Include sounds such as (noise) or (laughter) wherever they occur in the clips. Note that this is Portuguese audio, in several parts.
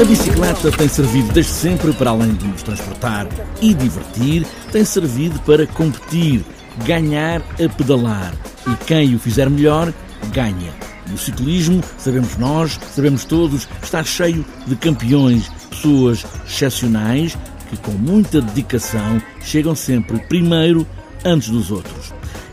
A bicicleta tem servido desde sempre para além de nos transportar e divertir, tem servido para competir, ganhar a pedalar. E quem o fizer melhor, ganha. E o ciclismo, sabemos nós, sabemos todos, está cheio de campeões, pessoas excepcionais que com muita dedicação chegam sempre primeiro antes dos outros.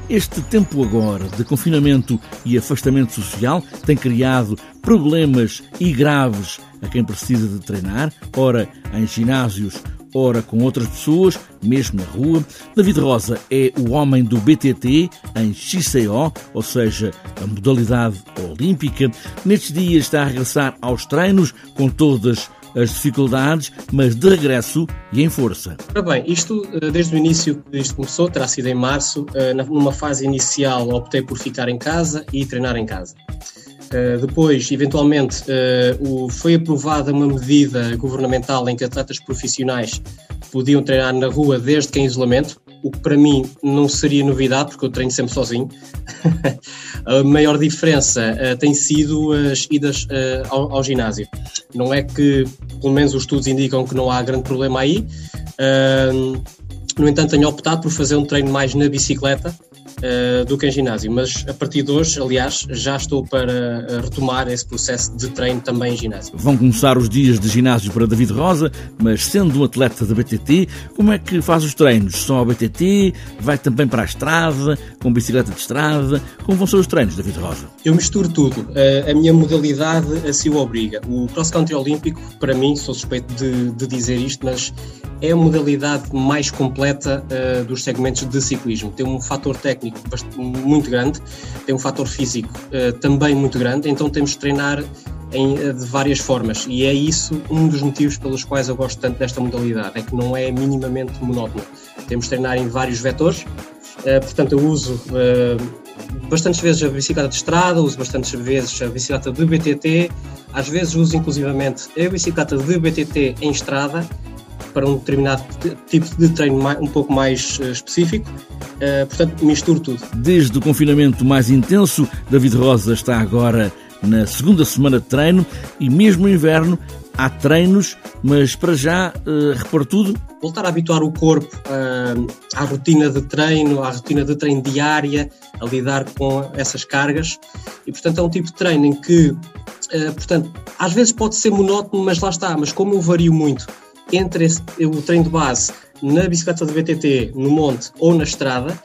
Este tempo agora de confinamento e afastamento social tem criado problemas e graves a quem precisa de treinar, ora em ginásios, ora com outras pessoas, mesmo na rua. David Rosa é o homem do BTT em XCO, ou seja, a modalidade olímpica. Nestes dias está a regressar aos treinos com todas as dificuldades, mas de regresso e em força. Ora bem, isto eh, desde o início que isto começou, terá sido em março, eh, numa fase inicial optei por ficar em casa e treinar em casa. Uh, depois, eventualmente, uh, o, foi aprovada uma medida governamental em que atletas profissionais podiam treinar na rua desde que em isolamento, o que para mim não seria novidade, porque eu treino sempre sozinho. (laughs) a maior diferença uh, tem sido as idas ao, ao, ginásio. Não é que, pelo menos, os estudos indicam que não há grande problema aí. no entanto, tenho optado por fazer um treino mais na bicicleta, uh, do que em ginásio. Mas a partir de hoje, aliás, já estou para eh, retomar esse processo de treino também em ginásio. Vão começar os dias de ginásio para David Rosa, mas sendo um atleta da BTT, como é que faz os treinos? Só a BTT? Vai também para a estrada, com bicicleta de estrada? Como vão ser os treinos, David Rosa? Eu misturo tudo. A minha modalidade assim o obriga. O cross-country olímpico, para mim, sou suspeito de, de dizer isto, mas é a modalidade mais completa uh, dos segmentos de ciclismo. Tem um fator técnico muito grande, tem um fator físico uh, também muito grande, então temos de treinar em, uh, de várias formas e é isso um dos motivos pelos quais eu gosto tanto desta modalidade, é que não é minimamente monótono. Temos de treinar em vários vetores, portanto eu uso bastantes vezes a bicicleta de estrada, uso bastantes vezes a bicicleta de BTT, às vezes uso inclusivamente a bicicleta de BTT em estrada para um determinado tipo de treino um pouco mais eh, específico. Uh, portanto, misturo tudo. Desde o confinamento mais intenso, David Rosa está agora na segunda semana de treino e mesmo no inverno há treinos, mas para já uh, repor tudo? Voltar a habituar o corpo uh, à rotina de treino, à rotina de treino diária, a lidar com essas cargas e portanto é um tipo de treino em que, uh, portanto, às vezes pode ser monótono, mas lá está, mas como eu vario muito entre esse, o treino de base na bicicleta de BTT, no monte ou na estrada,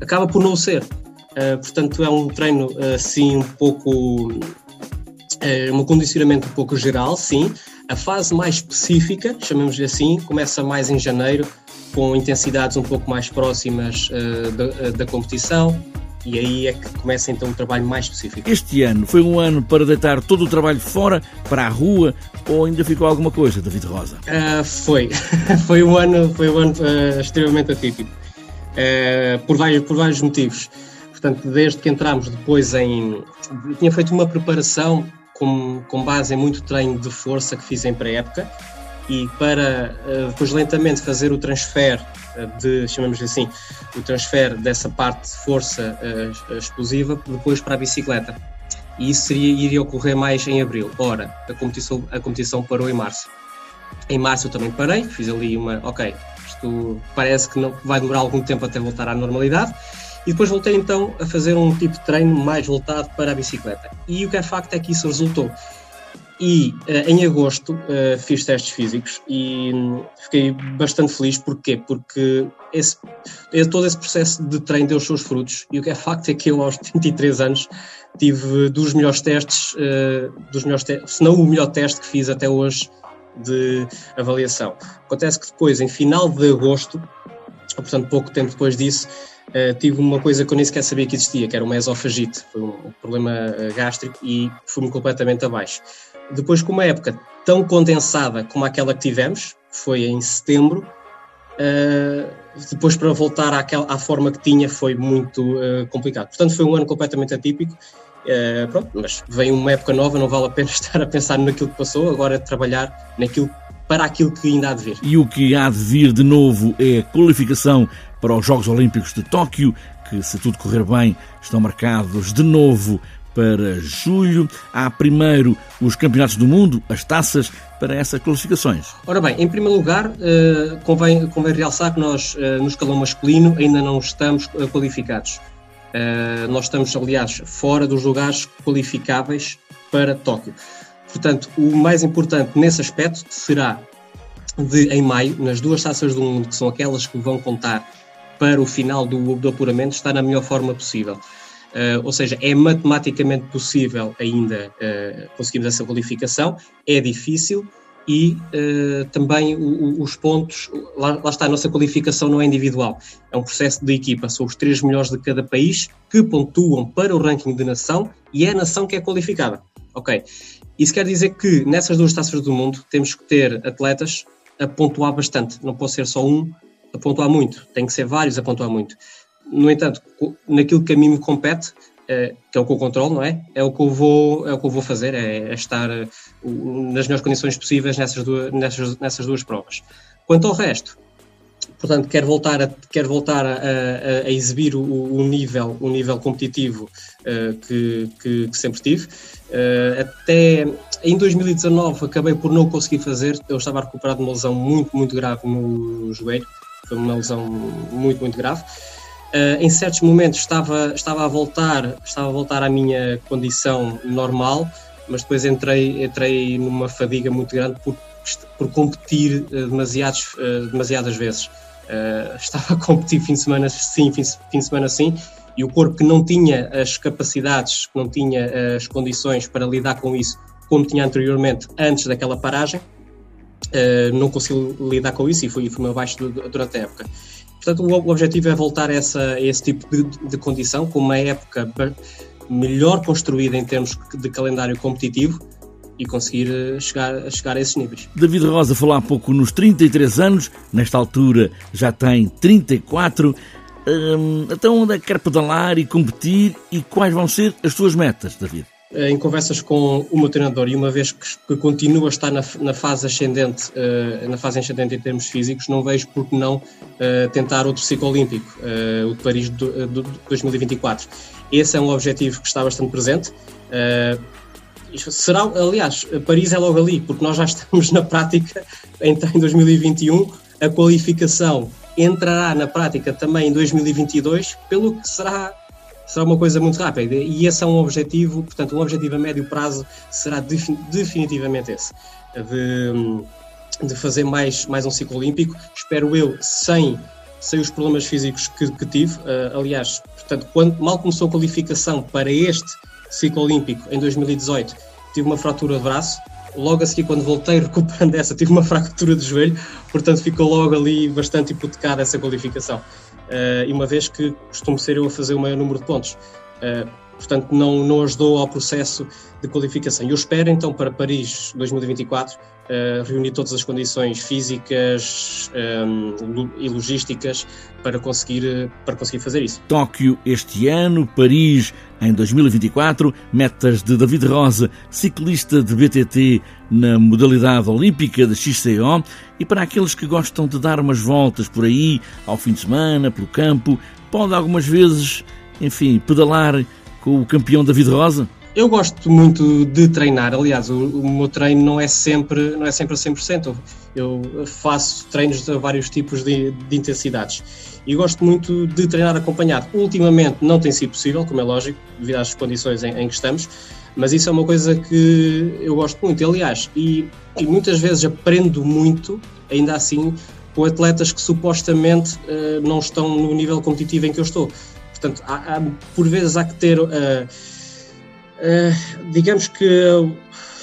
acaba por não ser. Uh, portanto, é um treino assim um pouco. Uh, um condicionamento um pouco geral, sim. A fase mais específica, chamemos-lhe assim, começa mais em janeiro, com intensidades um pouco mais próximas uh, da, da competição, e aí é que começa então um trabalho mais específico. Este ano foi um ano para deitar todo o trabalho fora, para a rua, ou ainda ficou alguma coisa, David Rosa? Uh, foi. (laughs) foi um ano, foi um ano uh, extremamente atípico, uh, por, vários, por vários motivos. Portanto, desde que entramos depois em. Tinha feito uma preparação com, com base em muito treino de força que fiz em pré-época e para depois lentamente fazer o transfer de, chamamos assim, o transfer dessa parte de força uh, explosiva depois para a bicicleta. E isso seria, iria ocorrer mais em abril. Ora, a competição, a competição parou em março. Em março eu também parei, fiz ali uma, ok, isto parece que não, vai demorar algum tempo até voltar à normalidade. E depois voltei então a fazer um tipo de treino mais voltado para a bicicleta. E o que é facto é que isso resultou. E uh, em agosto uh, fiz testes físicos e um, fiquei bastante feliz. Porquê? Porque esse, todo esse processo de treino deu os seus frutos. E o que é facto é que eu, aos 33 anos, tive dos melhores testes, uh, dos melhores se não o melhor teste que fiz até hoje de avaliação. Acontece que depois, em final de agosto, portanto, pouco tempo depois disso, Uh, tive uma coisa que eu nem sequer sabia que existia, que era uma esofagite, foi um problema gástrico e fui-me completamente abaixo. Depois, com uma época tão condensada como aquela que tivemos, foi em setembro, uh, depois para voltar àquela, à forma que tinha foi muito uh, complicado. Portanto, foi um ano completamente atípico. Uh, pronto, mas vem uma época nova, não vale a pena (laughs) estar a pensar naquilo que passou, agora trabalhar naquilo, para aquilo que ainda há de vir. E o que há de vir de novo é a qualificação para os Jogos Olímpicos de Tóquio, que, se tudo correr bem, estão marcados de novo para julho. Há primeiro os campeonatos do mundo, as taças para essas qualificações. Ora bem, em primeiro lugar, uh, convém, convém realçar que nós, uh, no escalão masculino, ainda não estamos uh, qualificados. nós estamos, aliás, fora dos lugares qualificáveis para Tóquio. Portanto, o mais importante nesse aspecto será de, em maio, nas duas taças do mundo, que são aquelas que vão contar para o final do, do apuramento, estar na melhor forma possível. Uh, ou seja, é matematicamente possível ainda uh, conseguirmos essa qualificação, é difícil e uh, também o, o, os pontos, lá, lá, está, a nossa qualificação não é individual, é um processo de equipa, são os três melhores de cada país que pontuam para o ranking de nação e é a nação que é qualificada. Ok, isso quer dizer que nessas duas taças do mundo temos que ter atletas a pontuar bastante, não pode ser só um a pontuar muito, tem que ser vários a pontuar muito. No entanto, naquilo que a mim me compete, é, que é o que eu controlo, não é? É o que eu vou, é o que eu vou fazer, é, é estar uh, nas melhores condições possíveis nessas duas, nessas, nessas duas provas. Quanto ao resto, portanto, quero voltar a, voltar a, a, a exibir o, o, nível, o nível competitivo uh, que, que, que, sempre tive. Uh, até em 2019 acabei por não conseguir fazer, eu estava a recuperar de uma lesão muito, muito grave no joelho, foi uma lesão muito, muito grave. Uh, em certos momentos estava, estava, a voltar, estava a voltar à minha condição normal, mas depois entrei, entrei numa fadiga muito grande por, por competir uh, demasiados, uh, demasiadas vezes. (laughs) estava a competir fim de semana sim, fim, fim de semana sim, e o corpo que não tinha as capacidades, que não tinha as condições para lidar com isso, como tinha anteriormente, antes daquela paragem, não conseguiu lidar com isso e fui, fui abaixo durante a época. Portanto, o objetivo é voltar a, essa, a esse tipo de, de, condição, com uma época melhor construída em termos de calendário competitivo e conseguir eh, chegar, chegar a esses níveis. David Rosa falou há pouco nos 33 anos, nesta altura já tem 34. Hum, então, onde é que quer pedalar e competir e quais vão ser as suas metas, David? Em conversas com o meu treinador e uma vez que, que continua a estar na, na fase ascendente, uh, na fase ascendente em termos físicos, não vejo por que não uh, tentar outro ciclo olímpico, uh, o de Paris de 2024. Esse é um objetivo que está bastante presente. será, aliás, Paris é logo ali, porque nós já (laughs) estamos na prática em 2021, a qualificação entrará na prática também em 2022, pelo que será será uma coisa muito rápida. E esse é um objetivo, portanto, um objetivo a médio prazo será definitivamente esse, de, de fazer mais, mais um ciclo olímpico, espero eu, sem, sem os problemas físicos que, que tive, uh, aliás, portanto, quando mal começou a qualificação para este ciclo olímpico em 2018, tive uma fratura de braço, logo a seguir, quando voltei (laughs) recuperando essa, tive uma fratura de joelho, portanto ficou logo ali bastante hipotecada essa qualificação e uma vez que costumo ser eu a fazer o maior número de pontos. Uh, portanto, não, não ajudou ao processo de qualificação. Eu espero então para Paris 2024 uh, reunir todas as condições físicas um, e logísticas para conseguir, para conseguir fazer isso. Tóquio este ano, Paris em 2024, metas de David Rosa, ciclista de BTT na modalidade olímpica de XCO, e para aqueles que gostam de dar umas voltas por aí, ao fim de semana, pelo campo, pode algumas vezes, enfim, pedalar com o campeão David Rosa? Eu gosto muito de treinar, aliás, o, o, meu treino não é sempre, não é sempre a 100%. Eu faço treinos a vários tipos de, de intensidades e gosto muito de treinar acompanhado. Ultimamente não tem sido possível, como é lógico, devido às condições em, em que estamos, mas isso é uma coisa que eu gosto muito. Aliás, e, e muitas vezes aprendo muito, ainda assim, com atletas que supostamente uh, não estão no nível competitivo em que eu estou. Portanto, há, há, por vezes há que ter. Uh, eh, digamos que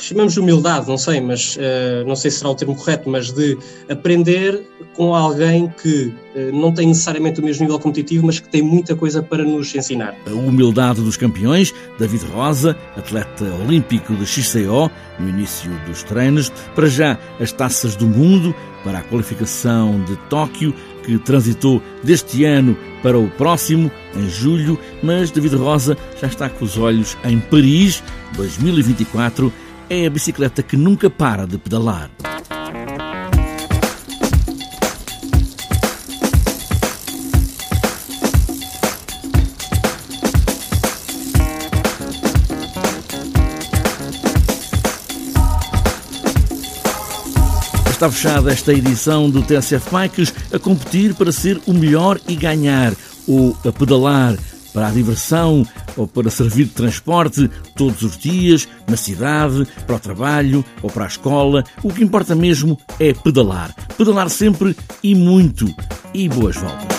chamamos de humildade, não sei, mas uh, não sei se será o termo correto, mas de aprender com alguém que uh, não tem necessariamente o mesmo nível competitivo, mas que tem muita coisa para nos ensinar. A humildade dos campeões, David Rosa, atleta olímpico de XCO, no início dos treinos, para já as taças do mundo, para a qualificação de Tóquio, que transitou deste ano para o próximo, em julho, mas David Rosa já está com os olhos em Paris 2024. É a bicicleta que nunca para de pedalar. Está fechada esta edição do TSF Bikes a competir para ser o melhor e ganhar, ou a pedalar para a diversão ou para servir de transporte todos os dias, na cidade, para o trabalho ou para a escola. O que importa mesmo é pedalar. Pedalar sempre e muito. E boas voltas.